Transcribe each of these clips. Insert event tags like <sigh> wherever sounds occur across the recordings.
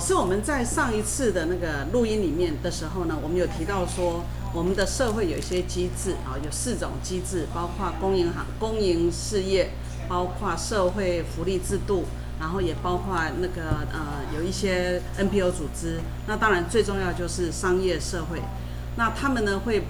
老师，我们在上一次的那个录音里面的时候呢，我们有提到说，我们的社会有一些机制啊，有四种机制，包括公营行、公营事业，包括社会福利制度，然后也包括那个呃有一些 NPO 组织。那当然最重要就是商业社会。那他们呢会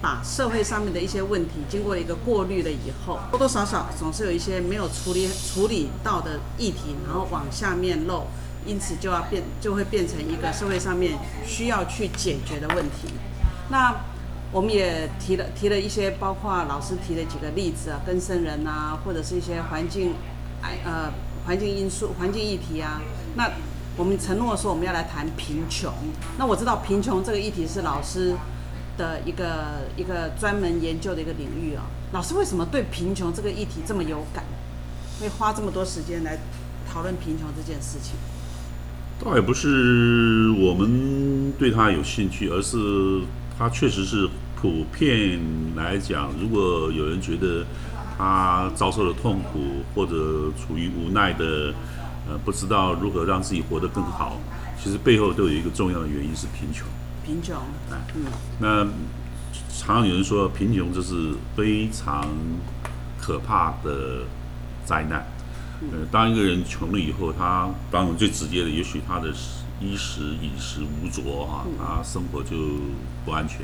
把社会上面的一些问题经过一个过滤了以后，多多少少总是有一些没有处理处理到的议题，然后往下面漏。因此就要变，就会变成一个社会上面需要去解决的问题。那我们也提了提了一些，包括老师提了几个例子啊，跟生人啊，或者是一些环境，哎呃环境因素、环境议题啊。那我们承诺说我们要来谈贫穷。那我知道贫穷这个议题是老师的一个一个专门研究的一个领域啊。老师为什么对贫穷这个议题这么有感，会花这么多时间来讨论贫穷这件事情？倒也不是我们对他有兴趣，而是他确实是普遍来讲，如果有人觉得他遭受了痛苦或者处于无奈的，呃，不知道如何让自己活得更好，其实背后都有一个重要的原因是贫穷。贫穷，哎，嗯，那常常有人说贫穷这是非常可怕的灾难。呃，当一个人穷了以后，他当然最直接的，也许他的衣食饮食无着啊，他生活就不安全，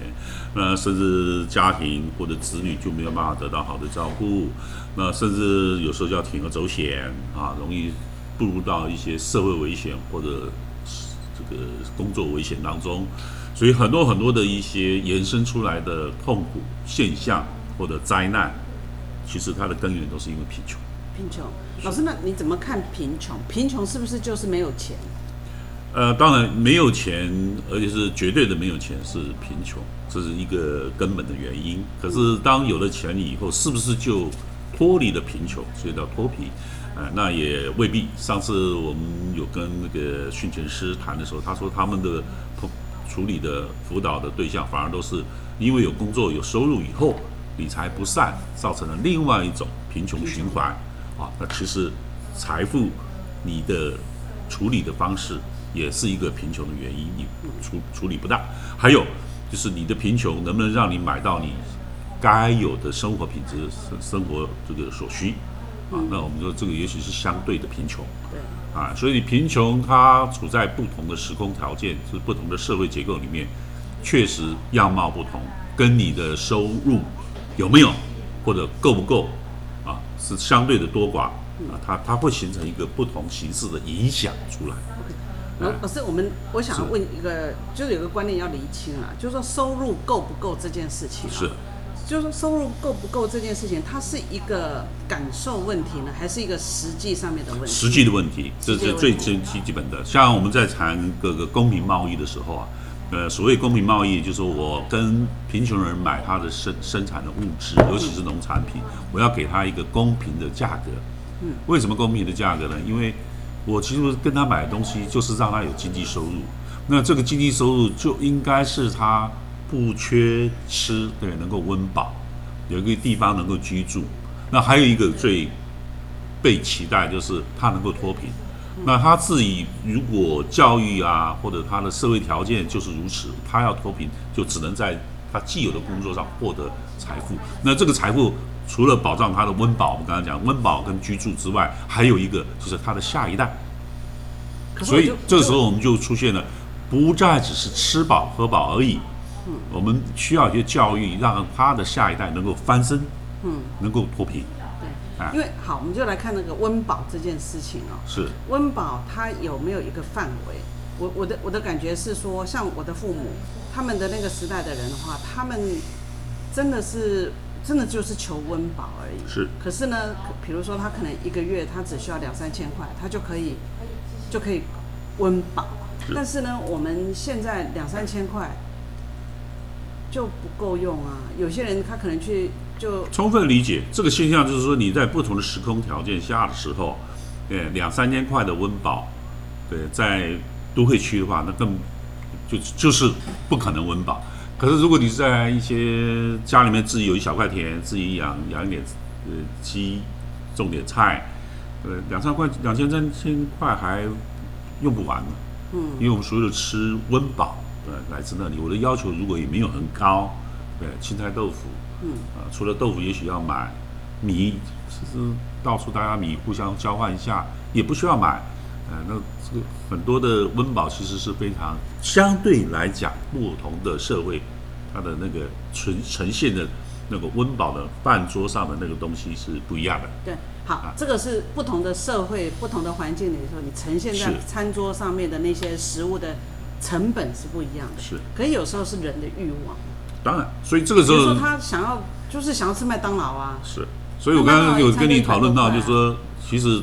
那甚至家庭或者子女就没有办法得到好的照顾，那甚至有时候就要铤而走险啊，容易步入到一些社会危险或者这个工作危险当中，所以很多很多的一些延伸出来的痛苦现象或者灾难，其实它的根源都是因为贫穷。贫穷，老师，那你怎么看贫穷？贫穷是不是就是没有钱？呃，当然没有钱，而且是绝对的没有钱是贫穷，这是一个根本的原因。可是当有了钱以后，是不是就脱离了贫穷？所以叫脱贫？呃，那也未必。上次我们有跟那个训前师谈的时候，他说他们的处理的辅导的对象，反而都是因为有工作有收入以后，理财不善，造成了另外一种贫穷循环。啊，那其实财富你的处理的方式也是一个贫穷的原因，你处处理不当。还有就是你的贫穷能不能让你买到你该有的生活品质、生生活这个所需啊？那我们说这个也许是相对的贫穷。对。啊，所以贫穷它处在不同的时空条件，是不同的社会结构里面，确实样貌不同，跟你的收入有没有或者够不够。是相对的多寡啊，它它会形成一个不同形式的影响出来。老老师，我们我想问一个，就是有个观念要厘清啊，就是说收入够不够这件事情。啊是，就是说收入够不够这件事情，它是一个感受问题呢，还是一个实际上面的问题？实际的问题，这是最最基基本的。像我们在谈各个公平贸易的时候啊。呃，所谓公平贸易，就是我跟贫穷人买他的生生产的物质，尤其是农产品，我要给他一个公平的价格。嗯，为什么公平的价格呢？因为我其实跟他买的东西，就是让他有经济收入。那这个经济收入就应该是他不缺吃，对，能够温饱，有一个地方能够居住。那还有一个最被期待，就是他能够脱贫。那他自己如果教育啊，或者他的社会条件就是如此，他要脱贫，就只能在他既有的工作上获得财富。那这个财富除了保障他的温饱，我们刚才讲温饱跟居住之外，还有一个就是他的下一代。所以这个时候我们就出现了，不再只是吃饱喝饱而已。嗯，我们需要一些教育，让他的下一代能够翻身，嗯，能够脱贫。因为好，我们就来看那个温饱这件事情哦。是温饱，它有没有一个范围？我我的我的感觉是说，像我的父母，他们的那个时代的人的话，他们真的是真的就是求温饱而已。是。可是呢，比如说他可能一个月他只需要两三千块，他就可以就可以温饱。但是呢，我们现在两三千块就不够用啊。有些人他可能去就充分理解这个现象，就是说你在不同的时空条件下的时候，对两三千块的温饱，对，在都会区的话，那更就就是不可能温饱。可是如果你是在一些家里面自己有一小块田，自己养养一点呃鸡，种点菜，呃两三块两千三千块还用不完呢。嗯，因为我们所有的吃温饱，对，来自那里。我的要求如果也没有很高，对，青菜豆腐，嗯，啊，除了豆腐，也许要买米，其实到处大家米互相交换一下，也不需要买。呃，那这个很多的温饱其实是非常相对来讲，不同的社会，它的那个呈呈现的那个温饱的饭桌上的那个东西是不一样的。对，好，这个是不同的社会、不同的环境里头，你呈现在餐桌上面的那些食物的成本是不一样的。是，可是有时候是人的欲望，当然，所以这个时候说他想要就是想要吃麦当劳啊，是，所以我刚刚有跟你讨论到，就是说，其实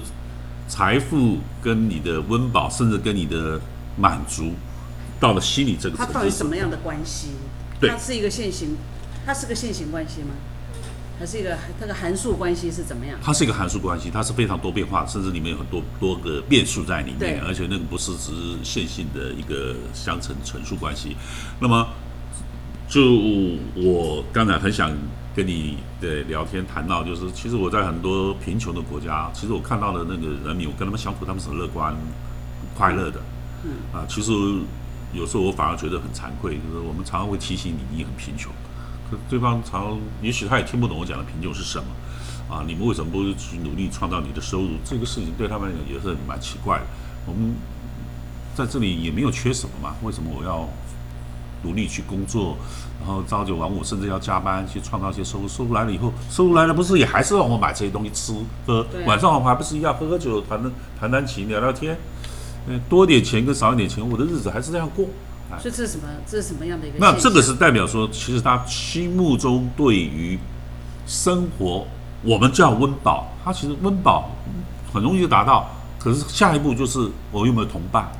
财富跟你的温饱，甚至跟你的满足，到了心理这个它到底什么样的关系？对它是一个线性，它是个线性关系吗？还是一个它的函数关系是怎么样？它是一个函数关系，它是非常多变化，甚至里面有很多多个变数在里对面，而且那个不是只是线性的一个相乘乘数关系。那么，就我刚才很想跟你的聊天谈到，就是其实我在很多贫穷的国家，其实我看到的那个人民，我跟他们相处，他们是很乐观、快乐的。嗯啊，其实有时候我反而觉得很惭愧，就是我们常常会提醒你，你很贫穷，可对方常也许他也听不懂我讲的贫穷是什么。啊，你们为什么不去努力创造你的收入？这个事情对他们也是蛮奇怪的。我们在这里也没有缺什么嘛，为什么我要努力去工作，然后朝九晚五，甚至要加班去创造一些收入？收入来了以后，收入来了不是也还是让我买这些东西吃喝？晚上我们还不是一样喝喝酒、谈谈谈谈情、聊聊天？嗯，多点钱跟少一点钱，我的日子还是这样过。所以这是什么？这是什么样的一个？那这个是代表说，其实他心目中对于生活，我们叫温饱，他其实温饱很容易就达到，可是下一步就是我有没有同伴，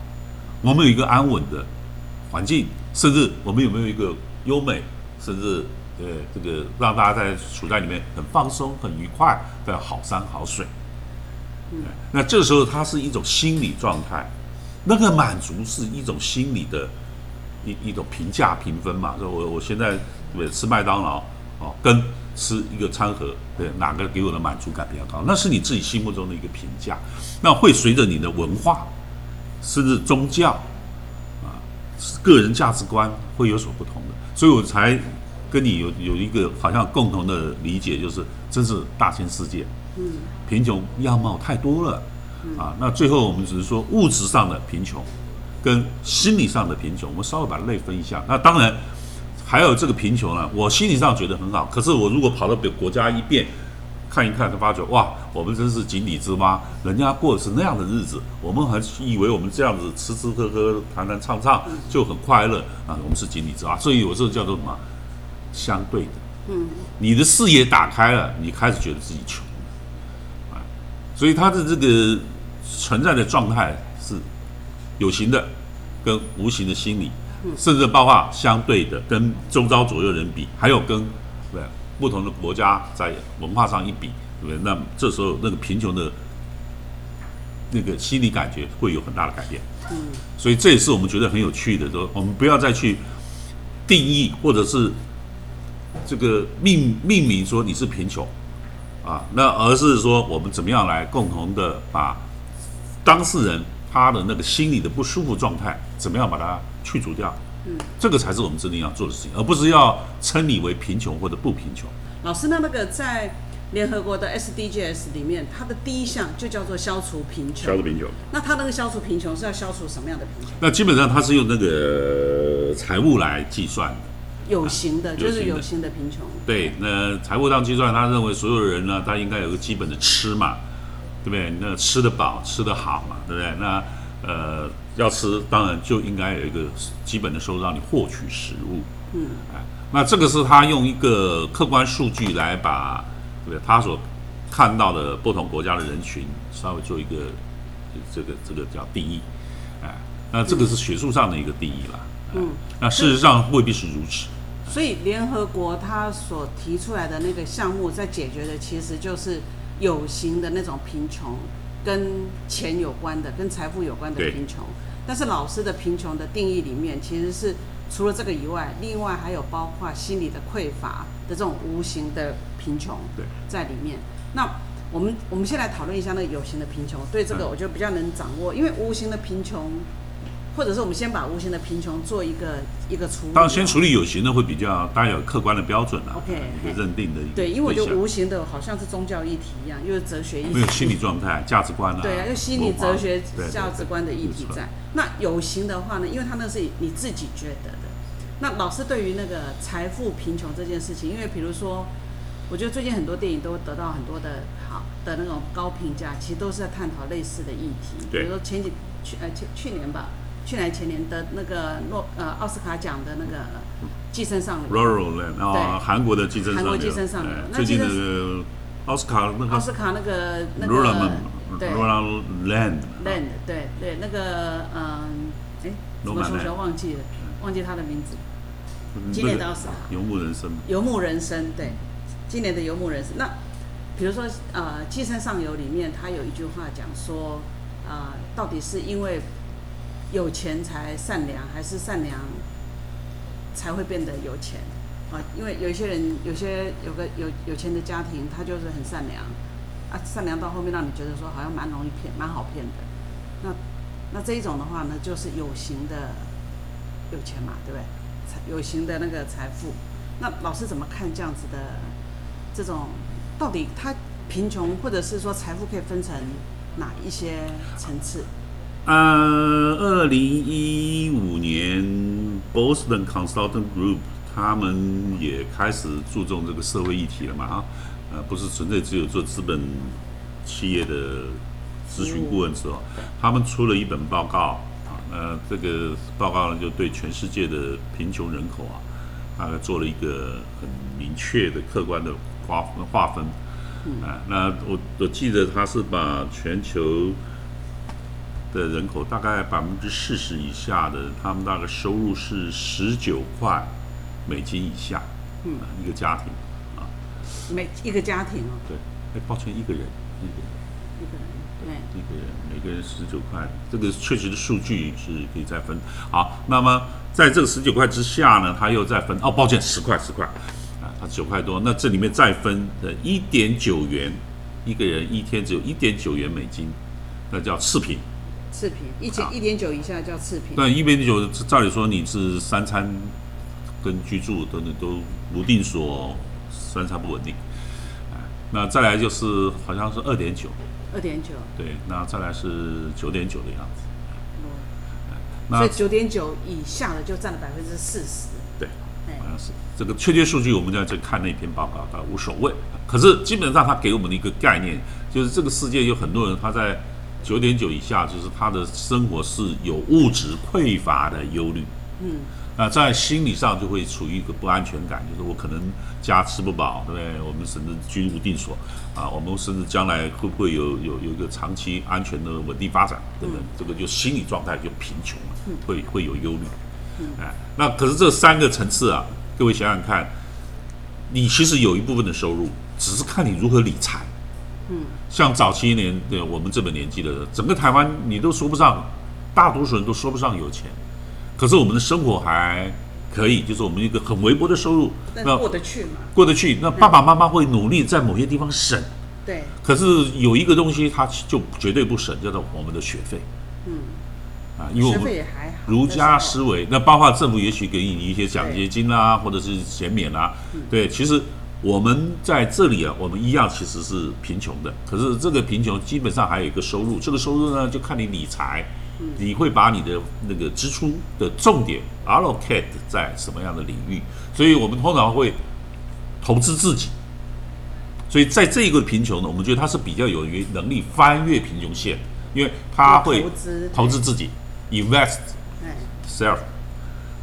我们有一个安稳的环境，甚至我们有没有一个优美，甚至呃这个让大家在处在里面很放松、很愉快的好山好水。嗯那这时候它是一种心理状态，那个满足是一种心理的一一种评价评分嘛。说我我现在吃麦当劳哦，跟吃一个餐盒，对哪个给我的满足感比较高？那是你自己心目中的一个评价，那会随着你的文化，甚至宗教啊，个人价值观会有所不同的。所以我才跟你有有一个好像共同的理解，就是真是大千世界。嗯贫穷样貌太多了啊。那最后我们只是说物质上的贫穷，跟心理上的贫穷，我们稍微把它类分一下。那当然还有这个贫穷呢，我心理上觉得很好，可是我如果跑到别国家一遍。看一看，就发觉哇，我们真是井底之蛙，人家过的是那样的日子，我们还以为我们这样子吃吃喝喝、谈谈唱唱就很快乐啊，我们是井底之蛙，所以有时候叫做什么相对的。嗯，你的视野打开了，你开始觉得自己穷，啊，所以他的这个存在的状态是有形的跟无形的心理，甚至包括相对的跟周遭左右人比，还有跟对不同的国家在文化上一比，对不对？那这时候那个贫穷的那个心理感觉会有很大的改变。嗯，所以这也是我们觉得很有趣的，说我们不要再去定义或者是这个命命名说你是贫穷啊，那而是说我们怎么样来共同的把当事人他的那个心理的不舒服状态，怎么样把它去除掉。嗯，这个才是我们真正要做的事情，而不是要称你为贫穷或者不贫穷。老师，那那个在联合国的 SDGs 里面，它的第一项就叫做消除贫穷。消除贫穷。那它那个消除贫穷是要消除什么样的贫穷？那基本上它是用那个财务来计算的。有形的，就是有形的贫穷。对，那财务上计算，他认为所有人呢，他应该有个基本的吃嘛，对不对？那吃得饱，吃得好嘛，对不对？那呃，要吃，当然就应该有一个基本的收入让你获取食物。嗯，哎，那这个是他用一个客观数据来把对不对他所看到的不同国家的人群稍微做一个这个这个叫定义，哎，那这个是学术上的一个定义啦。嗯，那事实上未必是如此。所以联合国他所提出来的那个项目，在解决的其实就是有形的那种贫穷，跟钱有关的，跟财富有关的贫穷。但是老师的贫穷的定义里面，其实是除了这个以外，另外还有包括心理的匮乏的这种无形的贫穷对在里面。那我们我们先来讨论一下那个有形的贫穷，对这个嗯我觉得比较能掌握，因为无形的贫穷，或者是我们先把无形的贫穷做一个一个处理。当然，先处理有形的会比较，大家有客观的标准啊 OK，一个认定的一个对，因为我觉得无形的好像是宗教议题一样，又是哲学议题，没有心理状态、价值观啊，对啊，又心理哲学价值观的议题在。那有形的话呢，因为它那是你自己觉得的。那老师对于那个财富贫穷这件事情，因为比如说，我觉得最近很多电影都得到很多的好的那种高评价，其实都是在探讨类似的议题。比如说前几去呃去去年吧，去年前年的那个诺呃奥斯卡奖的那个《寄生上流》。Rural Land 啊，对。韩国的寄生上流，韩国寄生上流。最近的奥斯卡那个奥斯卡那个那个 Rural 对。Rural Land Land 对对那个嗯哎什罗马人么熊熊忘记了忘记他的名字，嗯今年那个的奥斯卡。游牧人生，游牧人生对，今年的游牧人生。那比如说呃《寄生上游》里面，他有一句话讲说，呃，到底是因为有钱才善良，还是善良才会变得有钱？啊，因为有一些人，有些有个有有钱的家庭，他就是很善良，啊，善良到后面让你觉得说好像蛮容易骗，蛮好骗的。那那这一种的话呢，就是有形的有钱嘛，对不对？财有形的那个财富。那老师怎么看这样子的这种？到底他贫穷或者是说财富可以分成哪一些层次？呃，二零一五年 Boston Consulting Group 他们也开始注重这个社会议题了嘛啊，呃，不是纯粹只有做资本企业的咨询顾问之后，他们出了一本报告啊，那这个报告呢就对全世界的贫穷人口啊，大概做了一个很明确的、客观的划划分。啊，那我我记得他是把全球的人口大概百分之四十以下的，他们大概收入是十九块美金以下，嗯啊，一个家庭啊，每一个家庭哦，对，哎，抱歉，一个人，一个人。一个人对。一个人每个人十九块，这个确实的数据是可以再分。好，那么在这个十九块之下呢，他又再分哦，抱歉，十块十块啊，他九块多，那这里面再分的一点九元，一个人一天只有一点九元美金，那叫次贫。次品，一千好一点九以下叫次品。对一点九，照理说你是三餐跟居住等等都不定所，三餐不稳定。哎，那再来就是好像是二点九，二点九，对，那再来是九点九的样子。所那以九点九以下的就占了百分之四十。对，哎好像是这个确切数据，我们在这看那篇报告倒无所谓。可是基本上它给我们的一个概念，就是这个世界有很多人他在九点九以下，就是他的生活是有物质匮乏的忧虑。嗯，那在心理上就会处于一个不安全感，就是我可能家吃不饱，对不对？我们甚至居无定所啊，我们甚至将来会不会有有有一个长期安全的稳定发展等等，这个就心理状态就贫穷了，会会有忧虑。哎，那可是这三个层次啊，各位想想看，你其实有一部分的收入，只是看你如何理财。嗯，像早期年的我们这个年纪的人，整个台湾你都说不上，大多数人都说不上有钱，可是我们的生活还可以，就是我们一个很微薄的收入，那过得去嘛？过得去。那爸爸妈妈会努力在某些地方省，对，可是有一个东西他就绝对不省，叫做我们的学费。嗯，啊，因为我们。儒家思维，那包括政府也许给你一些奖学金啦、或者是减免啦、对，其实我们在这里啊，我们一样其实是贫穷的，可是这个贫穷基本上还有一个收入，这个收入呢就看你理财，你会把你的那个支出的重点 allocate 在什么样的领域，所以我们通常会投资自己。所以在这一个贫穷呢，我们觉得它是比较有于能力翻越贫穷线，因为它会投资投资自己，invest 哎，self。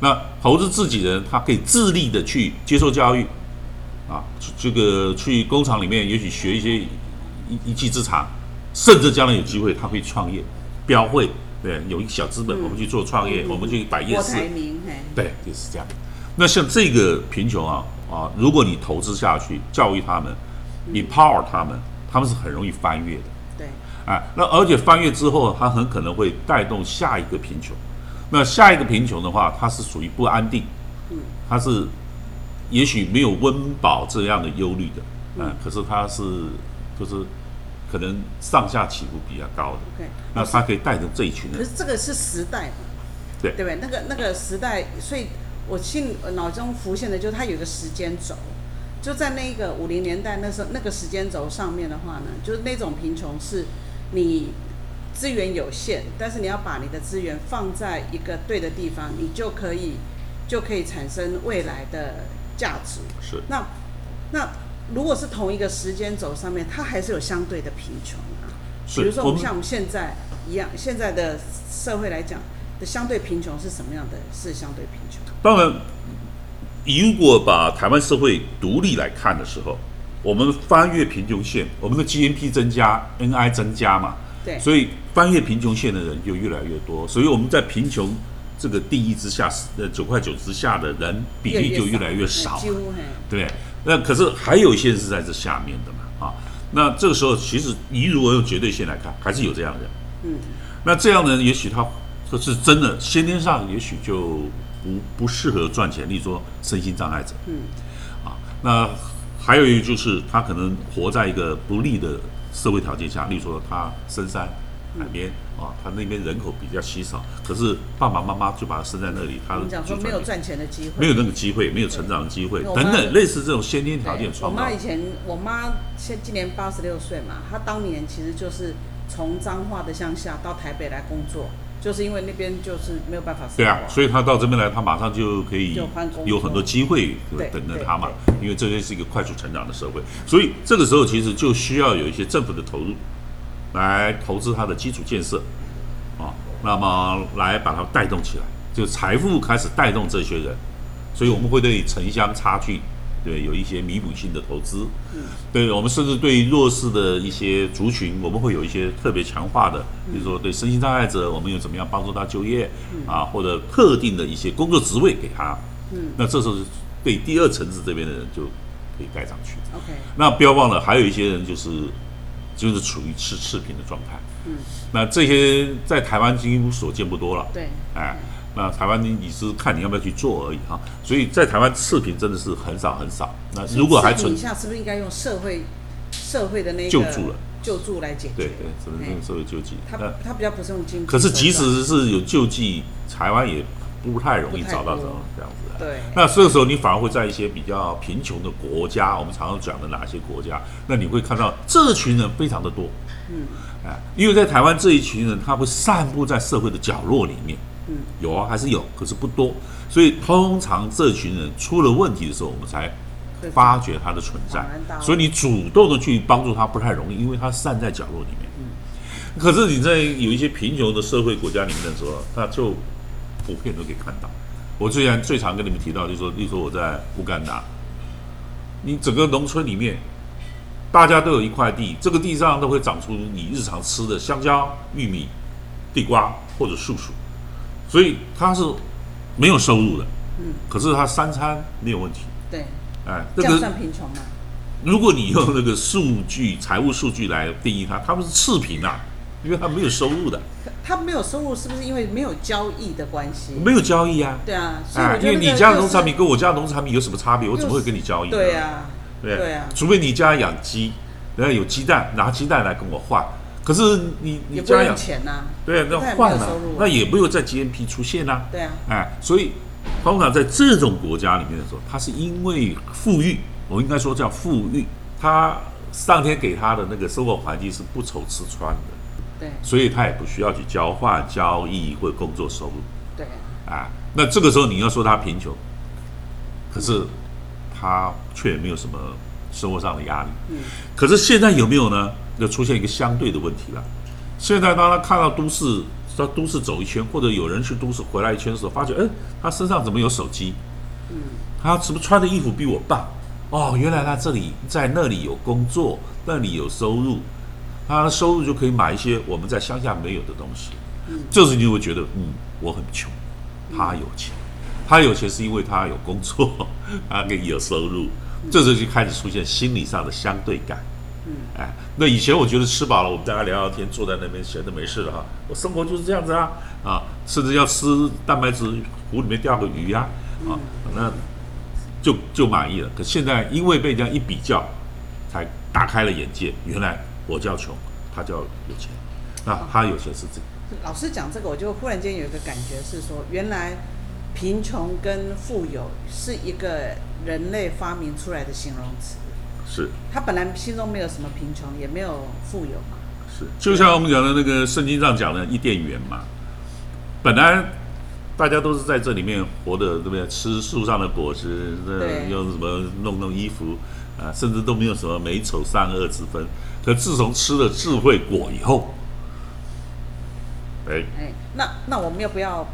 那投资自己的人，他可以自立的去接受教育，啊，这个去工厂里面也许学一些一一技之长，甚至将来有机会他会创业，标会，对，有一个小资本，我们去做创业，我们去摆夜市，对，就是这样。那像这个贫穷啊啊，如果你投资下去，教育他们，empower 他们，他们是很容易翻越的。对，啊，那而且翻越之后，他很可能会带动下一个贫穷。那下一个贫穷的话，它是属于不安定，嗯，它是也许没有温饱这样的忧虑的，嗯，可是他是就是可能上下起伏比较高的。那他可以带着这一群人，可是这个是时代嘛，对。对不对？那个那个时代，所以我心呃脑中浮现的就是他有个时间轴，就在那个五零年代那时候那个时间轴上面的话呢，就是那种贫穷是你资源有限，但是你要把你的资源放在一个对的地方，你就可以就可以产生未来的价值。是那那如果是同一个时间轴上面，它还是有相对的贫穷啊。是比如说我们我们像我们现在一样，现在的社会来讲的相对贫穷是什么样的？是相对贫穷。当然，如果把台湾社会独立来看的时候，我们翻越贫穷线，我们的 GNP 增加，NI 增加嘛，对，所以翻越贫穷线的人就越来越多，所以我们在贫穷这个定义之下，呃九块九之下的人比例就越来越少，几乎嘿，对？那可是还有一些人是在这下面的嘛，啊，那这个时候其实你如果用绝对性来看，还是有这样的人，嗯，那这样的人也许他这是真的先天上也许就不不适合赚钱，例如说身心障碍者，嗯，啊，那还有一个就是他可能活在一个不利的社会条件下，例如说他深山海边啊，他那边人口比较稀少，可是爸爸妈妈就把他生在那里，他讲说没有赚钱的机会，没有那个机会，没有成长的机会等等，类似这种先天条件创造。妈。以前，我妈现今年八十六岁嘛，她当年其实就是从彰化的乡下到台北来工作，就是因为那边就是没有办法生活。对啊，所以他到这边来，他马上就可以有很多机会对等着他嘛，因为这边是一个快速成长的社会，所以这个时候其实就需要有一些政府的投入，来投资它的基础建设，啊，那么来把它带动起来，就财富开始带动这些人，所以我们会对城乡差距。对，有一些弥补性的投资，嗯。对我们甚至对弱势的一些族群，我们会有一些特别强化的，比如说对身心障碍者，我们有怎么样帮助他就业，啊，或者特定的一些工作职位给他，嗯。那这时候是对第二层次这边的人就可以盖上去。OK，那不要忘了，还有一些人就是就是处于吃赤贫的状态，嗯，那这些在台湾几乎所见不多了，对，哎，那台湾你是看你要不要去做而已哈，所以在台湾赤贫真的是很少很少。那如果还存一下，是不是应该用社会社会的那个救助了。救助来解决？对对，只能哎用社会救济。他他比较不是用经济，可是即使是有救济，台湾也不太容易找到这多。种这样子。的。对那这个时候你反而会在一些比较贫穷的国家，我们常常讲的哪些国家，那你会看到这群人非常的多。嗯，哎，因为在台湾这一群人，他会散布在社会的角落里面。嗯，有啊，还是有，可是不多。所以通常这群人出了问题的时候，我们才发觉他的存在所以你主动的去帮助他不太容易，因为他散在角落里面。嗯可是你在有一些贫穷的社会国家里面的时候，那就普遍都可以看到。我之前最常跟你们提到，就是说，例如说我在乌干达，你整个农村里面，大家都有一块地，这个地上都会长出你日常吃的香蕉、玉米、地瓜或者树薯，所以它是没有收入的。嗯，可是它三餐没有问题。对，哎，这个算贫穷吗？如果你用那个数据、财务数据来定义它，他们是赤贫啊，因为他没有收入的，可他没有收入，是不是因为没有交易的关系？没有交易啊。对啊，所以我哎，觉得那个因为你家的农产品跟我家的农产品有什么差别？我怎么会跟你交易呢？对啊，对对啊除非你家养鸡，然后有鸡蛋，拿鸡蛋来跟我换。可是你你家养钱呐、对啊，那换了收入啊，那也没有在 GNP 出现啊。对啊，哎，所以通常在这种国家里面的时候，他是因为富裕，我应该说叫富裕，他上天给他的那个生活环境是不愁吃穿的，对所以他也不需要去交换、交易或工作收入对，啊。那这个时候你要说他贫穷，可是他却没有什么生活上的压力。嗯，可是现在有没有呢？就出现一个相对的问题了。现在当他看到都市，到都市走一圈，或者有人去都市回来一圈的时候，发觉，哎，他身上怎么有手机？嗯，他是不是穿的衣服比我棒？哦，原来他这里在那里有工作，那里有收入，他的收入就可以买一些我们在乡下没有的东西。这时候你就会觉得，嗯，我很穷，他有钱，他有钱是因为他有工作，<laughs> 他可以有收入，这时候就开始出现心理上的相对感。嗯，哎，那以前我觉得吃饱了，我们大家聊聊天，坐在那边闲着没事了哈，我生活就是这样子啊，啊，甚至要吃蛋白质，湖里面钓个鱼呀，啊，那就就满意了。可现在因为被这样一比较，才打开了眼界，原来我叫穷，他叫有钱，那他有钱是这个。老师讲这个，我就忽然间有一个感觉是说，原来贫穷跟富有是一个人类发明出来的形容词。是，他本来心中没有什么贫穷，也没有富有嘛。是，就像我们讲的那个圣经上讲的伊甸园嘛，本来大家都是在这里面活的，对不对？吃树上的果实，对，用什么弄弄衣服啊，甚至都没有什么美丑善恶之分。可自从吃了智慧果以后，哎哎，那那我们要不要？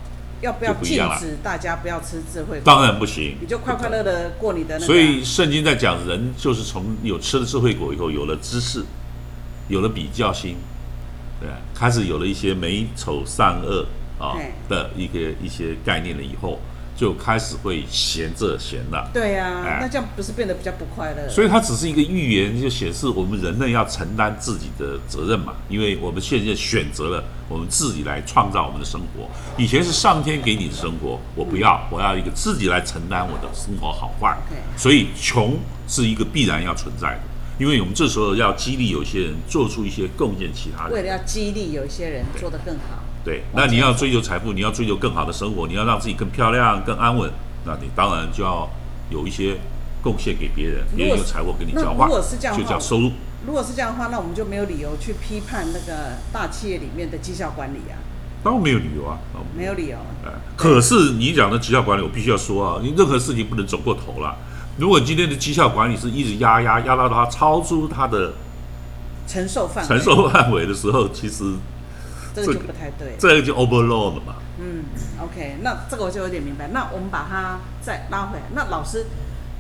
要不要禁止大家不要吃智慧果？当然不行，你就快快乐乐过你的。所以圣经在讲，人就是从有吃了智慧果以后，有了知识，有了比较心，对，开始有了一些美丑善恶啊的一个一些概念了以后。就开始会闲着闲了，对呀，那这样不是变得比较不快乐？所以它只是一个预言，就显示我们人类要承担自己的责任嘛。因为我们现在选择了我们自己来创造我们的生活，以前是上天给你的生活，我不要，我要一个自己来承担我的生活好坏。所以穷是一个必然要存在的，因为我们这时候要激励有些人做出一些贡献，其他人为了要激励有些人做得更好。对，那你要追求财富，你要追求更好的生活，你要让自己更漂亮、更安稳，那你当然就要有一些贡献给别人，别人有财富跟你交换，就叫收入。如果是这样的话，那我们就没有理由去批判那个大企业里面的绩效管理啊。当然没有理由啊，没有理由。哎，可是你讲的绩效管理，我必须要说啊，你任何事情不能走过头了。如果今天的绩效管理是一直压压压到它超出它的承受范承受范围的时候，其实。这个就不太对，这个就 overload 了嘛。嗯，OK，那这个我就有点明白。那我们把它再拉回来。那老师，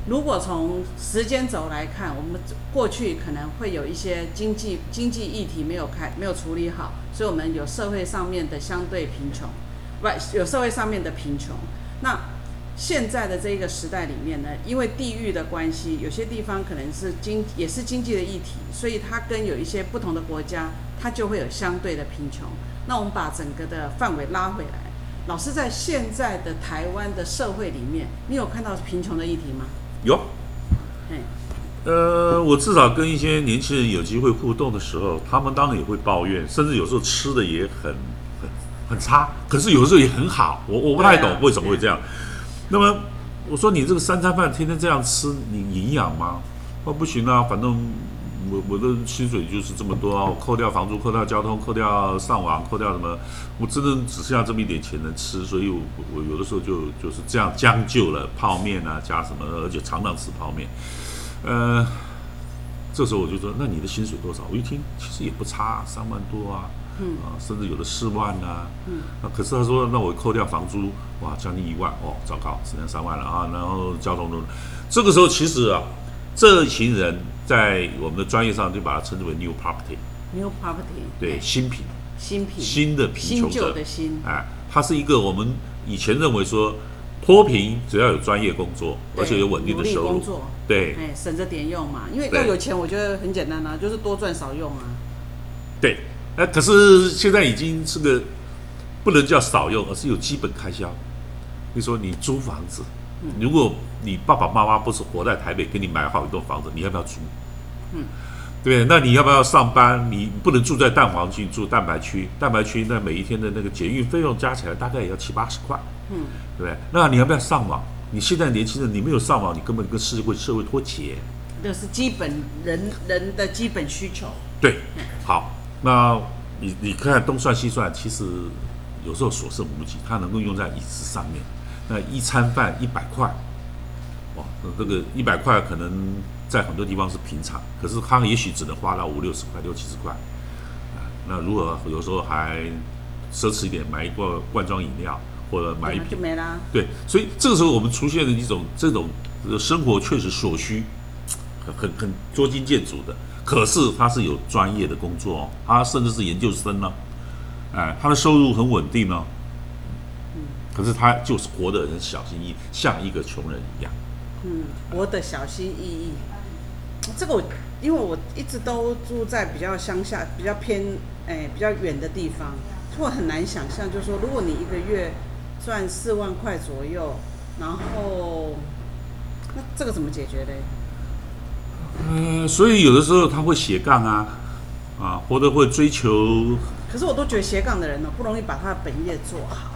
如果从时间轴来看，我们过去可能会有一些经济经济议题没有开没有处理好，所以我们有社会上面的相对贫穷，不有社会上面的贫穷。那现在的这个时代里面呢，因为地域的关系，有些地方可能是经也是经济的议题，所以它跟有一些不同的国家。它就会有相对的贫穷。那我们把整个的范围拉回来，老师在现在的台湾的社会里面，你有看到贫穷的议题吗？有。呃，我至少跟一些年轻人有机会互动的时候，他们当然也会抱怨，甚至有时候吃的也很很很差，可是有时候也很好。我我不太懂为什么会这样。那么我说你这个三餐饭天天这样吃，你营养吗？说不行啊，反正。我我的薪水就是这么多啊，我扣掉房租，扣掉交通，扣掉上网，扣掉什么，我真的只剩下这么一点钱能吃，所以我我有的时候就就是这样将就了，泡面啊加什么，而且常常吃泡面。呃，这时候我就说，那你的薪水多少？我一听其实也不差，三万多啊，嗯啊，甚至有的四万呐，嗯啊，可是他说那我扣掉房租，哇，将近一万哦，糟糕，只剩三万了啊，然后交通都，这个时候其实啊，这群人。在我们的专业上，就把它称之为 new property。new property。对，新品。新品。新的贫穷者。的新。哎，它是一个我们以前认为说脱贫只要有专业工作，而且有稳定的收入。工作。对。哎，省着点用嘛，因为要有钱，我觉得很简单啊，就是多赚少用啊。对。哎，可是现在已经是个不能叫少用，而是有基本开销。你说你租房子。如果你爸爸妈妈不是活在台北，给你买好一栋房子，你要不要租？嗯，对那你要不要上班？你不能住在蛋黄区，住蛋白区。蛋白区那每一天的那个捷运费用加起来大概也要七八十块。嗯，对不对？那你要不要上网？你现在年轻人，你没有上网，你根本跟社会社会脱节。这是基本人人的基本需求。对，好，那你你看东算西算，其实有时候所剩无几，它能够用在椅子上面。那一餐饭一百块，哇，那这个一百块可能在很多地方是平常，可是他也许只能花到五六十块、六七十块，啊，那如果有时候还奢侈一点，买一罐罐装饮料或者买一瓶就没啦。对，所以这个时候我们出现了一种这种生活确实所需，很很很捉襟见肘的。可是他是有专业的工作哦，他甚至是研究生呢，哎，他的收入很稳定哦，可是他就是活得很小心翼翼，像一个穷人一样。嗯，活得小心翼翼。这个我因为我一直都住在比较乡下、比较偏哎比较远的地方，我很难想象，就是说如果你一个月赚四万块左右，然后那这个怎么解决嘞？嗯，所以有的时候他会斜杠啊，啊，或者会追求。可是我都觉得斜杠的人呢，不容易把他的本业做好。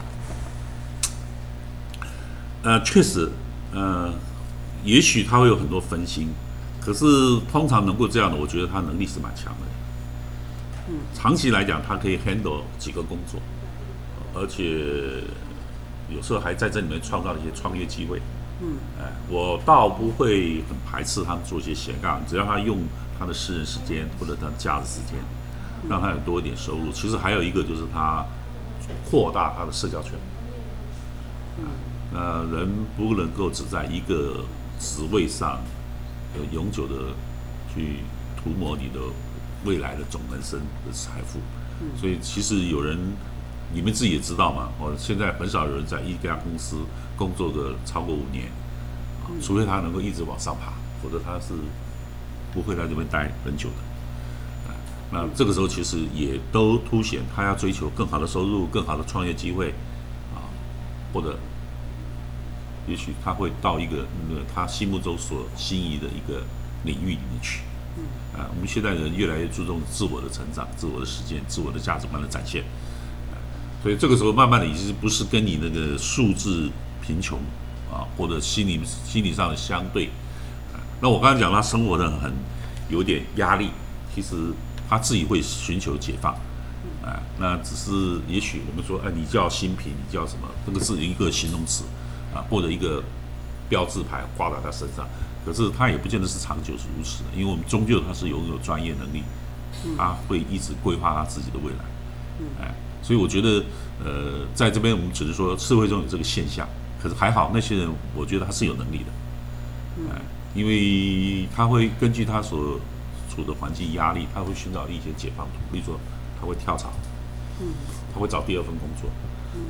呃，确实，呃，也许他会有很多分心，可是通常能够这样的，我觉得他能力是蛮强的。嗯，长期来讲，他可以 handle 几个工作，而且有时候还在这里面创造一些创业机会。嗯，哎，我倒不会很排斥他们做一些斜杠，只要他用他的私人时间或者他的假日时间，让他有多一点收入。其实还有一个就是他扩大他的社交圈。那人不能够只在一个职位上，呃，永久的去涂抹你的未来的总人生的财富。所以其实有人，你们自己也知道嘛，我现在很少有人在一家公司工作个超过五年，除非他能够一直往上爬，否则他是不会在这边待很久的。那这个时候其实也都凸显他要追求更好的收入、更好的创业机会啊，或者。也许他会到一个那个他心目中所心仪的一个领域里面去。嗯。啊，我们现代人越来越注重自我的成长、自我的实践、自我的价值观的展现。啊所以这个时候，慢慢的已经不是跟你那个数字贫穷啊，或者心理心理上的相对。啊那我刚才讲他生活的很有点压力，其实他自己会寻求解放。啊，那只是也许我们说，哎，你叫新贫，你叫什么？这个是一个形容词。啊，或者一个标志牌挂在他身上，可是他也不见得是长久是如此的，因为我们终究他是拥有专业能力，他会一直规划他自己的未来，哎，所以我觉得，呃，在这边我们只是说社会中有这个现象，可是还好那些人，我觉得他是有能力的，哎，因为他会根据他所处的环境压力，他会寻找一些解放途，比如说他会跳槽，嗯，他会找第二份工作。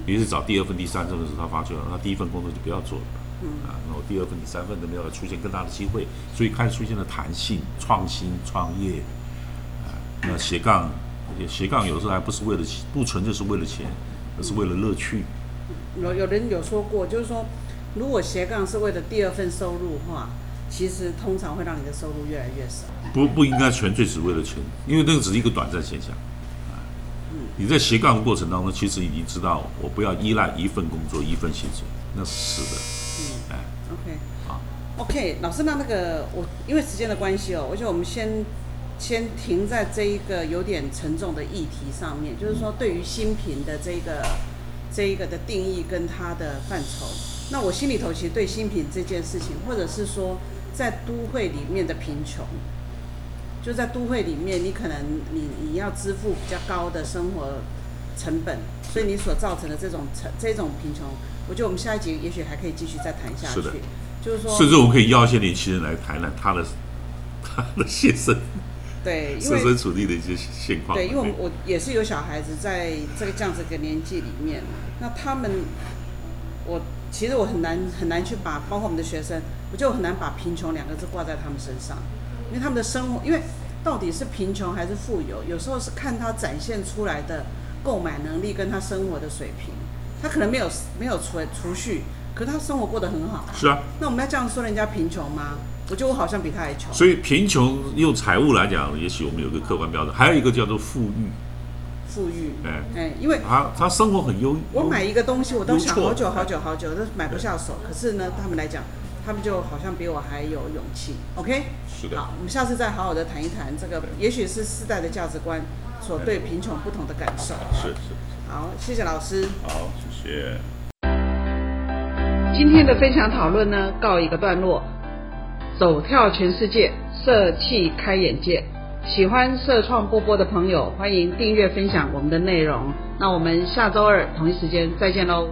于是找第二份、第三份的时候，他发觉他第一份工作就不要做了，嗯啊，那我第二份、第三份都没有出现更大的机会，所以开始出现了弹性、创新、创业，啊，那斜杠，斜杠有时候还不是为了不纯粹是为了钱，而是为了乐趣。有有人有说过，就是说，如果斜杠是为了第二份收入的话，其实通常会让你的收入越来越少。不不应该纯粹只为了钱，因为那个只是一个短暂现象。你在斜杠的过程当中，其实已经知道我不要依赖一份工作一份薪水，那是死的。嗯，哎，OK，好，OK，老师，那那个我因为时间的关系哦，我觉得我们先先停在这一个有点沉重的议题上面，就是说对于新品的这个这一个的定义跟它的范畴。那我心里头其实对新品这件事情，或者是说在都会里面的贫穷。就在都会里面，你可能你你要支付比较高的生活成本，所以你所造成的这种成这种贫穷，我觉得我们下一集也许还可以继续再谈下去。就是说，甚至我们可以邀一些年轻人来谈谈他的 <laughs> 他的现身，对，设身处地的一些现况。对，因为我我也是有小孩子在这个这样子一个年纪里面，那他们，我其实我很难很难去把，包括我们的学生，我就很难把贫穷两个字挂在他们身上。因为他们的生活，因为到底是贫穷还是富有，有时候是看他展现出来的购买能力跟他生活的水平。他可能没有没有存储蓄，可是他生活过得很好。是啊。那我们要这样说人家贫穷吗？我觉得我好像比他还穷。所以贫穷用财务来讲，也许我们有个客观标准，还有一个叫做富裕。富裕。哎哎，因为他他生活很优。我买一个东西，我都想好久好久好久都买不下手。可是呢，他们来讲。他们就好像比我还有勇气，OK？是的。好，我们下次再好好的谈一谈这个，也许是世代的价值观所对贫穷不同的感受。是是。好，谢谢老师。好，谢谢。今天的分享讨论呢，告一个段落。走跳全世界，社气开眼界。喜欢社创波波的朋友，欢迎订阅分享我们的内容。那我们下周二同一时间再见喽。